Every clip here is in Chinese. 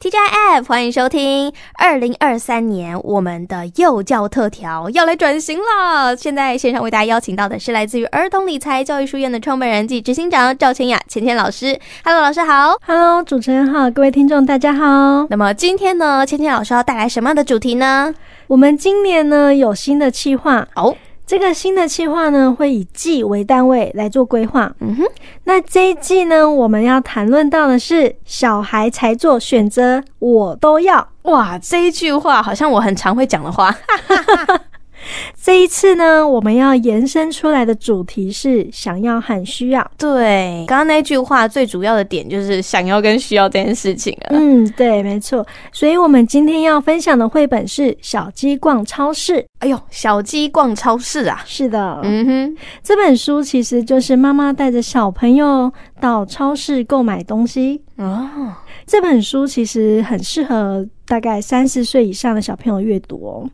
TGIF，欢迎收听二零二三年我们的幼教特调要来转型了。现在线上为大家邀请到的是来自于儿童理财教育书院的创办人暨执行长赵千雅千千老师。Hello，老师好。Hello，主持人好，各位听众大家好。那么今天呢，千千老师要带来什么样的主题呢？我们今年呢有新的计划哦。这个新的计划呢，会以季为单位来做规划。嗯哼，那这一季呢，我们要谈论到的是小孩才做选择，我都要。哇，这一句话好像我很常会讲的话。这一次呢，我们要延伸出来的主题是想要和需要。对，刚刚那句话最主要的点就是想要跟需要这件事情了。嗯，对，没错。所以我们今天要分享的绘本是《小鸡逛超市》。哎呦，小鸡逛超市啊！是的，嗯哼，这本书其实就是妈妈带着小朋友到超市购买东西。哦，这本书其实很适合大概三十岁以上的小朋友阅读哦。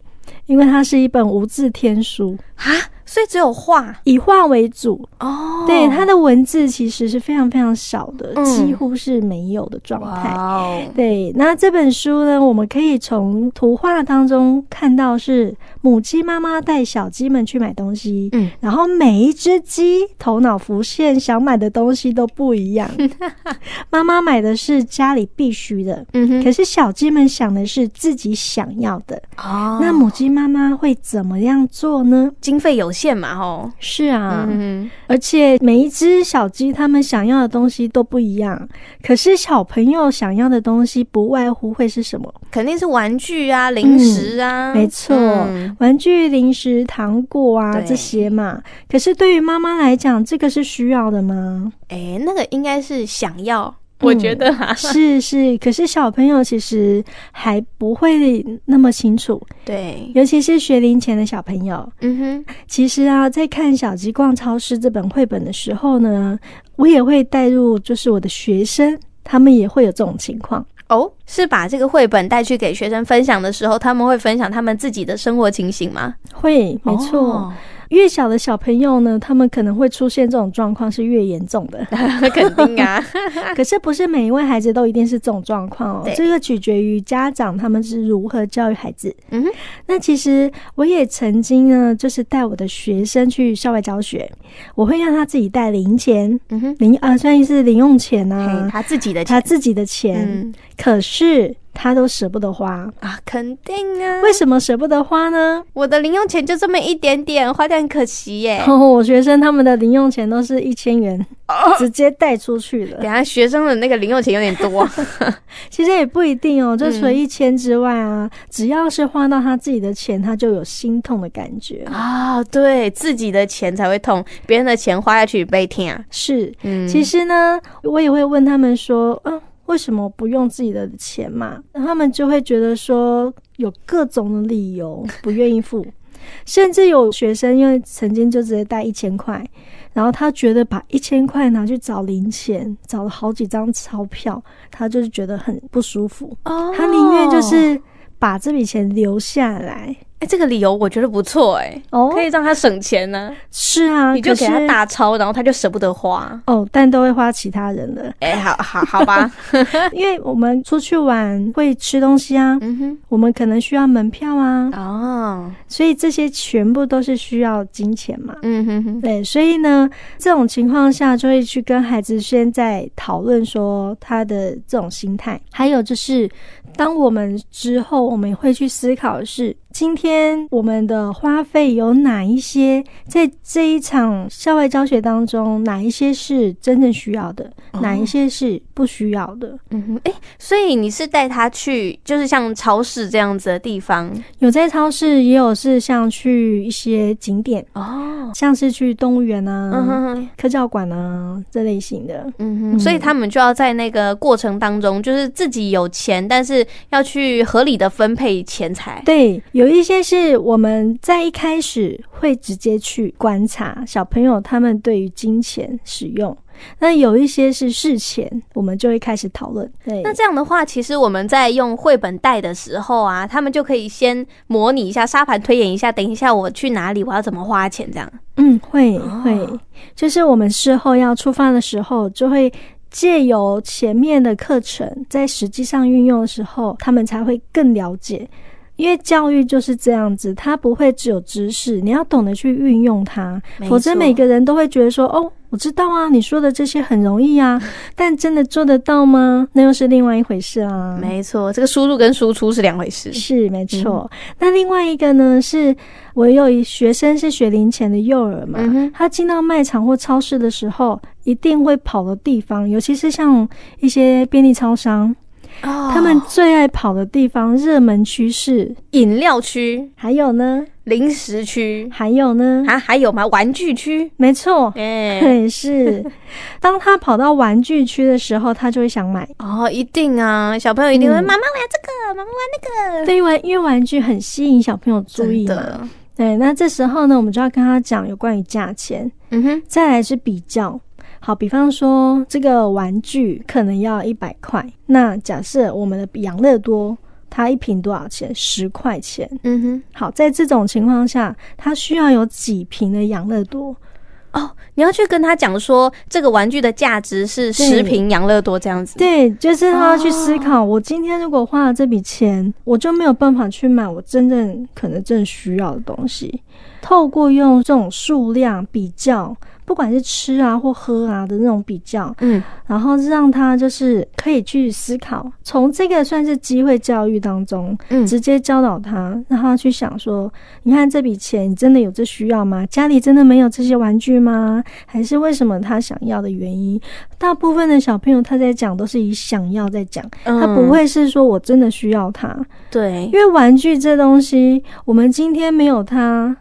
因为它是一本无字天书啊，所以只有画，以画为主哦。对，它的文字其实是非常非常少的，嗯、几乎是没有的状态。哦、对，那这本书呢，我们可以从图画当中看到是母鸡妈妈带小鸡们去买东西，嗯，然后每一只鸡头脑浮现想买的东西都不一样。妈妈买的是家里必须的，嗯，可是小鸡们想的是自己想要的。哦，那母鸡妈妈会怎么样做呢？经费有限嘛，吼，是啊，嗯，而且每一只小鸡它们想要的东西都不一样。可是小朋友想要的东西不外乎会是什么？肯定是玩具啊、零食啊，嗯、没错、嗯，玩具、零食、糖果啊这些嘛。可是对于妈妈来讲，这个是需要的吗？哎，那个应该是想要。我觉得、啊嗯、是是，可是小朋友其实还不会那么清楚，对，尤其是学龄前的小朋友。嗯哼，其实啊，在看《小鸡逛超市》这本绘本的时候呢，我也会带入，就是我的学生，他们也会有这种情况。哦，是把这个绘本带去给学生分享的时候，他们会分享他们自己的生活情形吗？会，没错。哦越小的小朋友呢，他们可能会出现这种状况是越严重的，肯定啊。可是不是每一位孩子都一定是这种状况哦，这个取决于家长他们是如何教育孩子。嗯哼，那其实我也曾经呢，就是带我的学生去校外教学，我会让他自己带零钱，嗯哼，零啊，算是零用钱啊，他自己的钱，他自己的钱，嗯、可是。他都舍不得花啊，肯定啊！为什么舍不得花呢？我的零用钱就这么一点点，花掉很可惜耶。哦，我学生他们的零用钱都是一千元，哦，直接带出去了。等下学生的那个零用钱有点多，其实也不一定哦。就除了一千之外啊，嗯，只要是花到他自己的钱，他就有心痛的感觉啊，哦。对，自己的钱才会痛，别人的钱花下去被听啊。是，嗯，其实呢，我也会问他们说，嗯。为什么不用自己的钱嘛？他们就会觉得说有各种的理由 不愿意付，甚至有学生因为曾经就直接带一千块，然后他觉得把一千块拿去找零钱，找了好几张钞票，他就是觉得很不舒服。哦，他宁愿就是把这笔钱留下来。哎，这个理由我觉得不错哎，哦，可以让他省钱呢、啊。是啊，你就给他大钞，然后他就舍不得花哦，但都会花其他人的。哎，好好好吧，因为我们出去玩会吃东西啊，嗯哼，我们可能需要门票啊，哦，所以这些全部都是需要金钱嘛，嗯哼哼，对，所以呢，这种情况下就会去跟孩子先在讨论说他的这种心态，还有就是当我们之后我们会去思考的是。今天我们的花费有哪一些？在这一场校外教学当中，哪一些是真正需要的？哦、哪一些是不需要的？嗯哼，哎，所以你是带他去，就是像超市这样子的地方？有在超市，也有是像去一些景点哦，像是去动物园啊、嗯哼哼、科教馆啊这类型的。嗯哼，所以他们就要在那个过程当中，就是自己有钱，但是要去合理的分配钱财。对，有。有一些是我们在一开始会直接去观察小朋友他们对于金钱使用，那有一些是事前我们就会开始讨论。对，那这样的话，其实我们在用绘本带的时候啊，他们就可以先模拟一下沙盘推演一下，等一下我去哪里，我要怎么花钱这样。嗯，会会，就是我们事后要出发的时候就会。借由前面的课程，在实际上运用的时候，他们才会更了解。因为教育就是这样子，它不会只有知识，你要懂得去运用它，否则每个人都会觉得说：“哦，我知道啊，你说的这些很容易啊，但真的做得到吗？那又是另外一回事啊。”没错，这个输入跟输出是两回事。是没错。嗯、那另外一个呢，是我有一学生是学龄前的幼儿嘛，嗯、他进到卖场或超市的时候，一定会跑的地方，尤其是像一些便利超商。哦，他们最爱跑的地方，热门区是饮料区，还有呢，零食区，还有呢，啊，还有吗？玩具区，没错，哎、欸，是。当他跑到玩具区的时候，他就会想买。哦，一定啊，小朋友一定会，妈妈我要这个，妈妈玩那个。对，玩，因为玩具很吸引小朋友注意的。对，那这时候呢，我们就要跟他讲有关于价钱。嗯哼，再来是比较。好，比方说这个玩具可能要一百块，那假设我们的养乐多它一瓶多少钱？十块钱。嗯哼。好，在这种情况下，它需要有几瓶的养乐多？哦，你要去跟他讲说，这个玩具的价值是十瓶养乐多这样子。对，就是他要去思考，哦，我今天如果花了这笔钱，我就没有办法去买我真正可能正需要的东西。透过用这种数量比较。不管是吃啊或喝啊的那种比较，嗯，然后让他就是可以去思考，从这个算是机会教育当中，嗯，直接教导他，让他去想说，你看这笔钱你真的有这需要吗？家里真的没有这些玩具吗？还是为什么他想要的原因？大部分的小朋友他在讲都是以想要在讲，他不会是说我真的需要它，对，因为玩具这东西，我们今天没有它。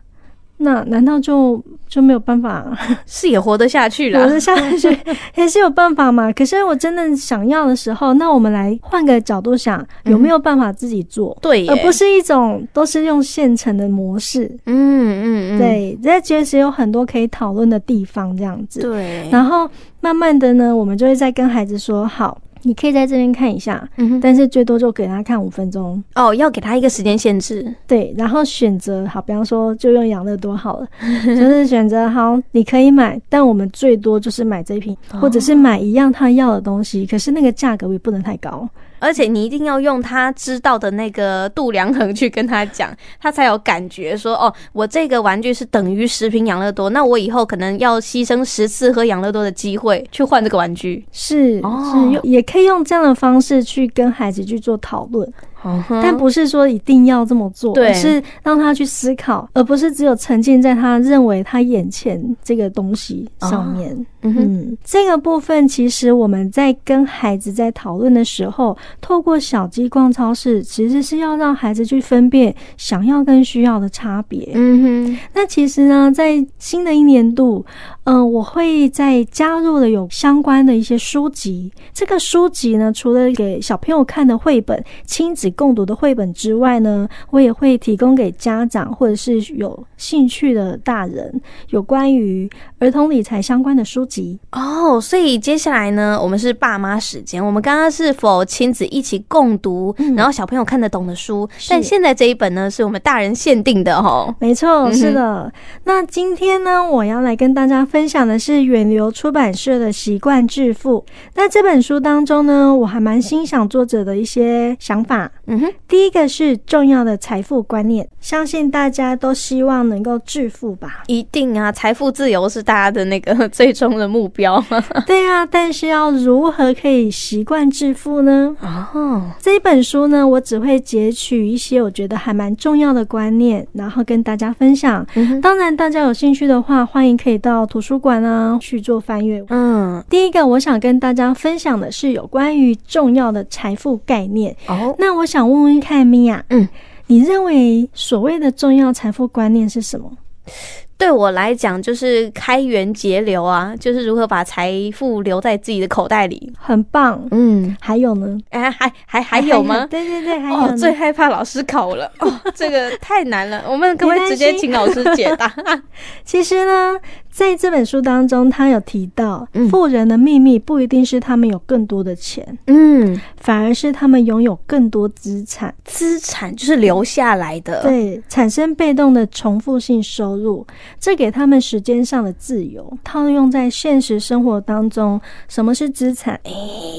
那难道就就没有办法？是也活得下去了，活得下去 也是有办法嘛。可是我真的想要的时候，那我们来换个角度想，有没有办法自己做？对、嗯，而不是一种都是用现成的模式。嗯嗯嗯，对，这其实有很多可以讨论的地方，这样子。对，然后慢慢的呢，我们就会再跟孩子说好。你可以在这边看一下，但是最多就给他看五分钟。哦，要给他一个时间限制，对，然后选择好，比方说就用养乐多好了，就是选择好，你可以买，但我们最多就是买这一瓶，或者是买一样他要的东西，可是那个价格也不能太高。而且你一定要用他知道的那个度量衡去跟他讲，他才有感觉说哦，我这个玩具是等于十瓶养乐多，那我以后可能要牺牲十次喝养乐多的机会去换这个玩具。是，是用也可以用这样的方式去跟孩子去做讨论。但不是说一定要这么做，而是让他去思考，而不是只有沉浸在他认为他眼前这个东西上面。哦、嗯哼，这个部分其实我们在跟孩子在讨论的时候，透过小鸡逛超市，其实是要让孩子去分辨想要跟需要的差别。嗯哼，那其实呢，在新的一年度，嗯、呃，我会在加入了有相关的一些书籍。这个书籍呢，除了给小朋友看的绘本，亲子。共读的绘本之外呢，我也会提供给家长或者是有兴趣的大人，有关于儿童理财相关的书籍哦。所以接下来呢，我们是爸妈时间。我们刚刚是否亲子一起共读，嗯、然后小朋友看得懂的书？但现在这一本呢，是我们大人限定的哦。没错，是的。嗯、那今天呢，我要来跟大家分享的是远流出版社的《习惯致富》。那这本书当中呢，我还蛮欣赏作者的一些想法。嗯哼，第一个是重要的财富观念，相信大家都希望能够致富吧？一定啊，财富自由是大家的那个 最终的目标。对啊，但是要如何可以习惯致富呢？哦，这一本书呢，我只会截取一些我觉得还蛮重要的观念，然后跟大家分享。嗯，当然，大家有兴趣的话，欢迎可以到图书馆啊去做翻阅。嗯，第一个我想跟大家分享的是有关于重要的财富概念。哦，那我。想问问看，米娅，嗯，你认为所谓的重要财富观念是什么？对我来讲，就是开源节流啊，就是如何把财富留在自己的口袋里，很棒。嗯，还有呢？哎，还还还有吗？对对对，还有。哦，最害怕老师考了，哦，这个太难了。我们可不可以直接请老师解答？其实呢。在这本书当中，他有提到，富人的秘密不一定是他们有更多的钱，嗯，反而是他们拥有更多资产。资产就是留下来的，对，产生被动的重复性收入。这给他们时间上的自由。套用在现实生活当中，什么是资产？哎，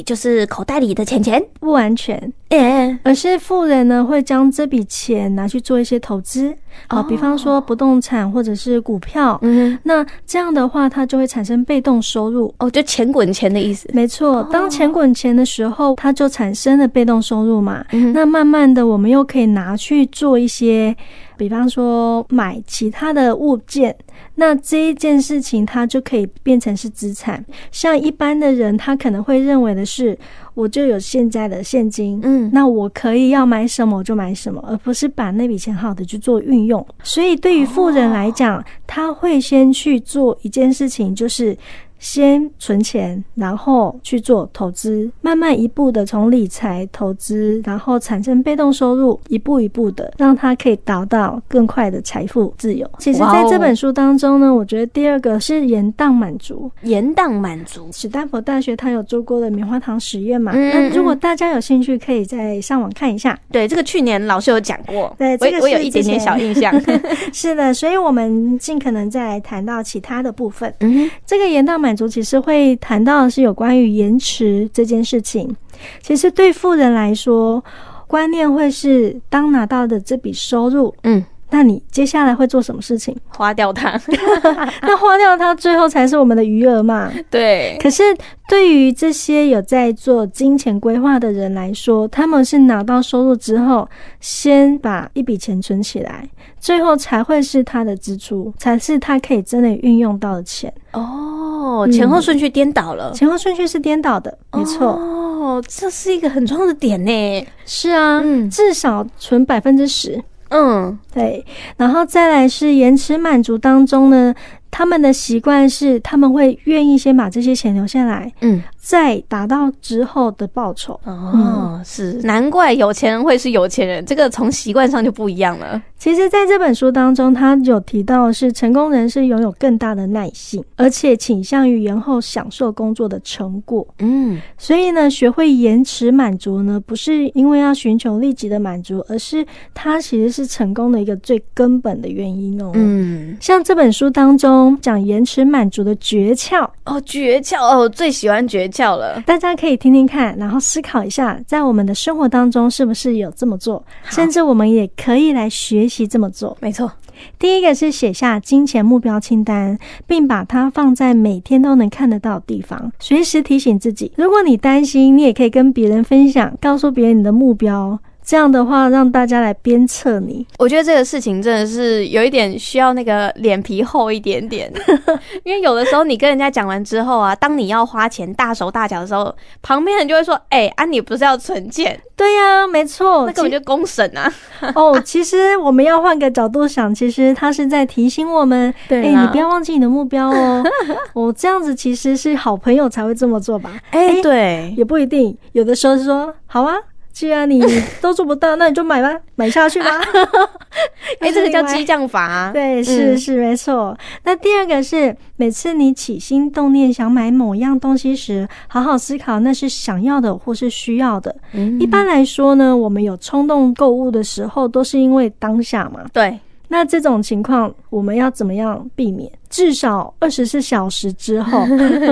就是口袋里的钱钱，不完全，哎，而是富人呢会将这笔钱拿去做一些投资。啊，比方说不动产或者是股票，嗯，那这样的话，它就会产生被动收入哦，就钱滚钱的意思。没错，当钱滚钱的时候，它就产生了被动收入嘛。那慢慢的，我们又可以拿去做一些，比方说买其他的物件，那这一件事情它就可以变成是资产。像一般的人，他可能会认为的是，我就有现在的现金，嗯，那我可以要买什么我就买什么，而不是把那笔钱好的去做运用。所以对于富人来讲，他会先去做一件事情，就是。先存钱，然后去做投资，慢慢一步的从理财、投资，然后产生被动收入，一步一步的让他可以达到更快的财富自由。其实，在这本书当中呢，我觉得第二个是延宕满足。延宕满足，史丹佛大学他有做过的棉花糖实验嘛？嗯，如果大家有兴趣，可以再上网看一下。对，这个去年老师有讲过。对，这个我有一点点小印象。是的，所以我们尽可能再谈到其他的部分。嗯，这个延宕满足其实会谈到的是有关于延迟这件事情。其实对富人来说，观念会是当拿到的这笔收入，嗯。那你接下来会做什么事情？花掉它。那花掉它，最后才是我们的余额嘛？对。可是对于这些有在做金钱规划的人来说，他们是拿到收入之后，先把一笔钱存起来，最后才会是他的支出，才是他可以真的运用到的钱。哦，前后顺序颠倒了。嗯，前后顺序是颠倒的，没错。哦，这是一个很重要的点呢。是啊，嗯，至少存百分之十。嗯，对，然后再来是延迟满足当中呢，他们的习惯是他们会愿意先把这些钱留下来，嗯。再达到之后的报酬哦，嗯、是难怪有钱人会是有钱人，这个从习惯上就不一样了。其实，在这本书当中，他有提到是成功人士拥有更大的耐性，而且倾向于延后享受工作的成果。嗯，所以呢，学会延迟满足呢，不是因为要寻求立即的满足，而是它其实是成功的一个最根本的原因哦。嗯，像这本书当中讲延迟满足的诀窍哦，诀窍哦，我最喜欢诀窍。了，大家可以听听看，然后思考一下，在我们的生活当中是不是有这么做，甚至我们也可以来学习这么做。没错，第一个是写下金钱目标清单，并把它放在每天都能看得到的地方，随时提醒自己。如果你担心，你也可以跟别人分享，告诉别人你的目标。这样的话，让大家来鞭策你。我觉得这个事情真的是有一点需要那个脸皮厚一点点，因为有的时候你跟人家讲完之后啊，当你要花钱大手大脚的时候，旁边人就会说：“哎、欸，啊，你不是要存钱？”对呀、啊，没错，那根本就公审啊！哦，其实我们要换个角度想，其实他是在提醒我们：“哎、欸，你不要忘记你的目标哦。”我这样子其实是好朋友才会这么做吧？哎、欸，对，也不一定，有的时候是说：“好啊。”既然你都做不到，那你就买吧，买下去吧。哎、欸，这个叫激将法啊。对，是是没错。那第二个是，每次你起心动念想买某样东西时，好好思考那是想要的或是需要的。嗯、一般来说呢，我们有冲动购物的时候，都是因为当下嘛。对。那这种情况，我们要怎么样避免？至少二十四小时之后，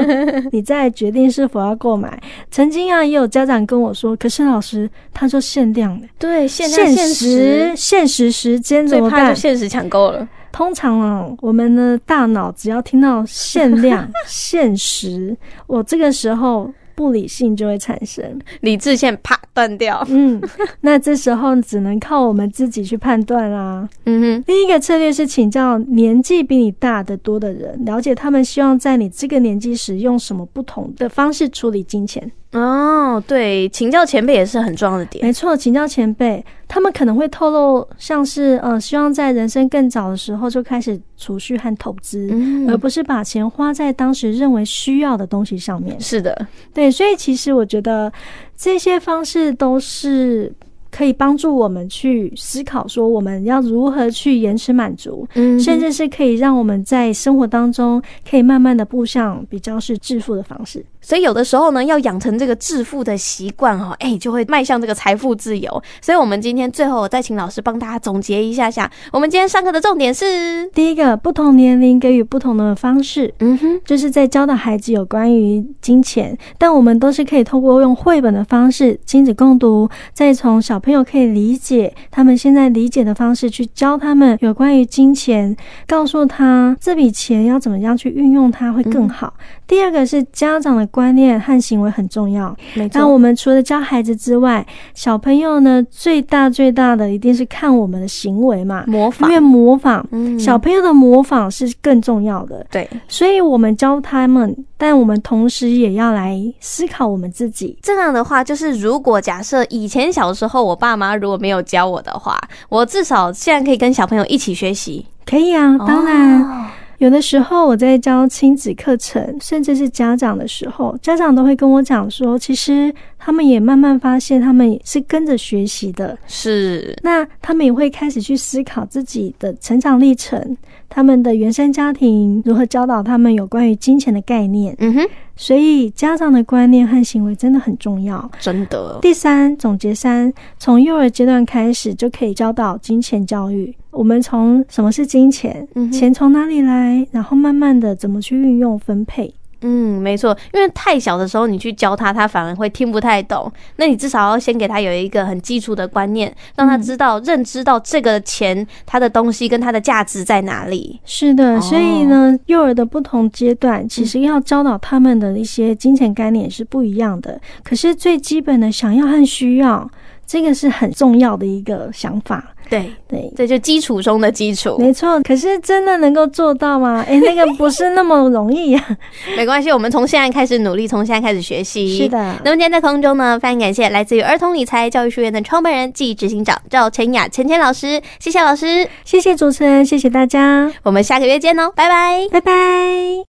你再决定是否要购买。曾经啊，也有家长跟我说：“可是老师，他说限量的，对，限量限时，限时时间怎么办？限时抢购了。通常啊，我们的大脑只要听到限量、限时，我这个时候。”不理性就会产生，理智线啪断掉。嗯，那这时候只能靠我们自己去判断啦。嗯哼，第一个策略是请教年纪比你大得多的人，了解他们希望在你这个年纪时用什么不同的方式处理金钱。哦，对，请教前辈也是很重要的点。没错，请教前辈，他们可能会透露，像是呃，希望在人生更早的时候就开始储蓄和投资，嗯、而不是把钱花在当时认为需要的东西上面。是的，对，所以其实我觉得这些方式都是可以帮助我们去思考，说我们要如何去延迟满足，嗯，甚至是可以让我们在生活当中可以慢慢的步向比较是致富的方式。所以有的时候呢，要养成这个致富的习惯哦，哎，就会迈向这个财富自由。所以，我们今天最后我再请老师帮大家总结一下下，我们今天上课的重点是：第一个，不同年龄给予不同的方式，嗯哼，就是在教导孩子有关于金钱，但我们都是可以通过用绘本的方式，亲子共读，再从小朋友可以理解他们现在理解的方式去教他们有关于金钱，告诉他这笔钱要怎么样去运用它会更好。嗯、第二个是家长的。观念和行为很重要。那我们除了教孩子之外，小朋友呢，最大最大的一定是看我们的行为嘛，模仿。因为模仿，嗯，小朋友的模仿是更重要的。对，所以我们教他们，但我们同时也要来思考我们自己。这样的话，就是如果假设以前小时候我爸妈如果没有教我的话，我至少现在可以跟小朋友一起学习。可以啊，当然。哦有的时候我在教亲子课程，甚至是家长的时候，家长都会跟我讲说，其实他们也慢慢发现，他们也是跟着学习的。是，那他们也会开始去思考自己的成长历程，他们的原生家庭如何教导他们有关于金钱的概念。嗯哼。所以家长的观念和行为真的很重要，真的。第三，总结三，从幼儿阶段开始就可以教导金钱教育。我们从什么是金钱，嗯、钱从哪里来，然后慢慢的怎么去运用分配。嗯，没错，因为太小的时候你去教他，他反而会听不太懂。那你至少要先给他有一个很基础的观念，让他知道、认知到这个钱它的东西跟它的价值在哪里。是的，所以呢，幼儿的不同阶段其实要教导他们的一些金钱概念是不一样的。可是最基本的想要和需要，这个是很重要的一个想法。对对，这就基础中的基础，没错。可是真的能够做到吗？哎，那个不是那么容易呀、啊。没关系，我们从现在开始努力，从现在开始学习。是的。那么今天在空中呢，非常感谢来自于儿童理财教育书院的创办人暨执行长赵晨雅晨晨老师，谢谢老师，谢谢主持人，谢谢大家。我们下个月见哦，拜拜，拜拜。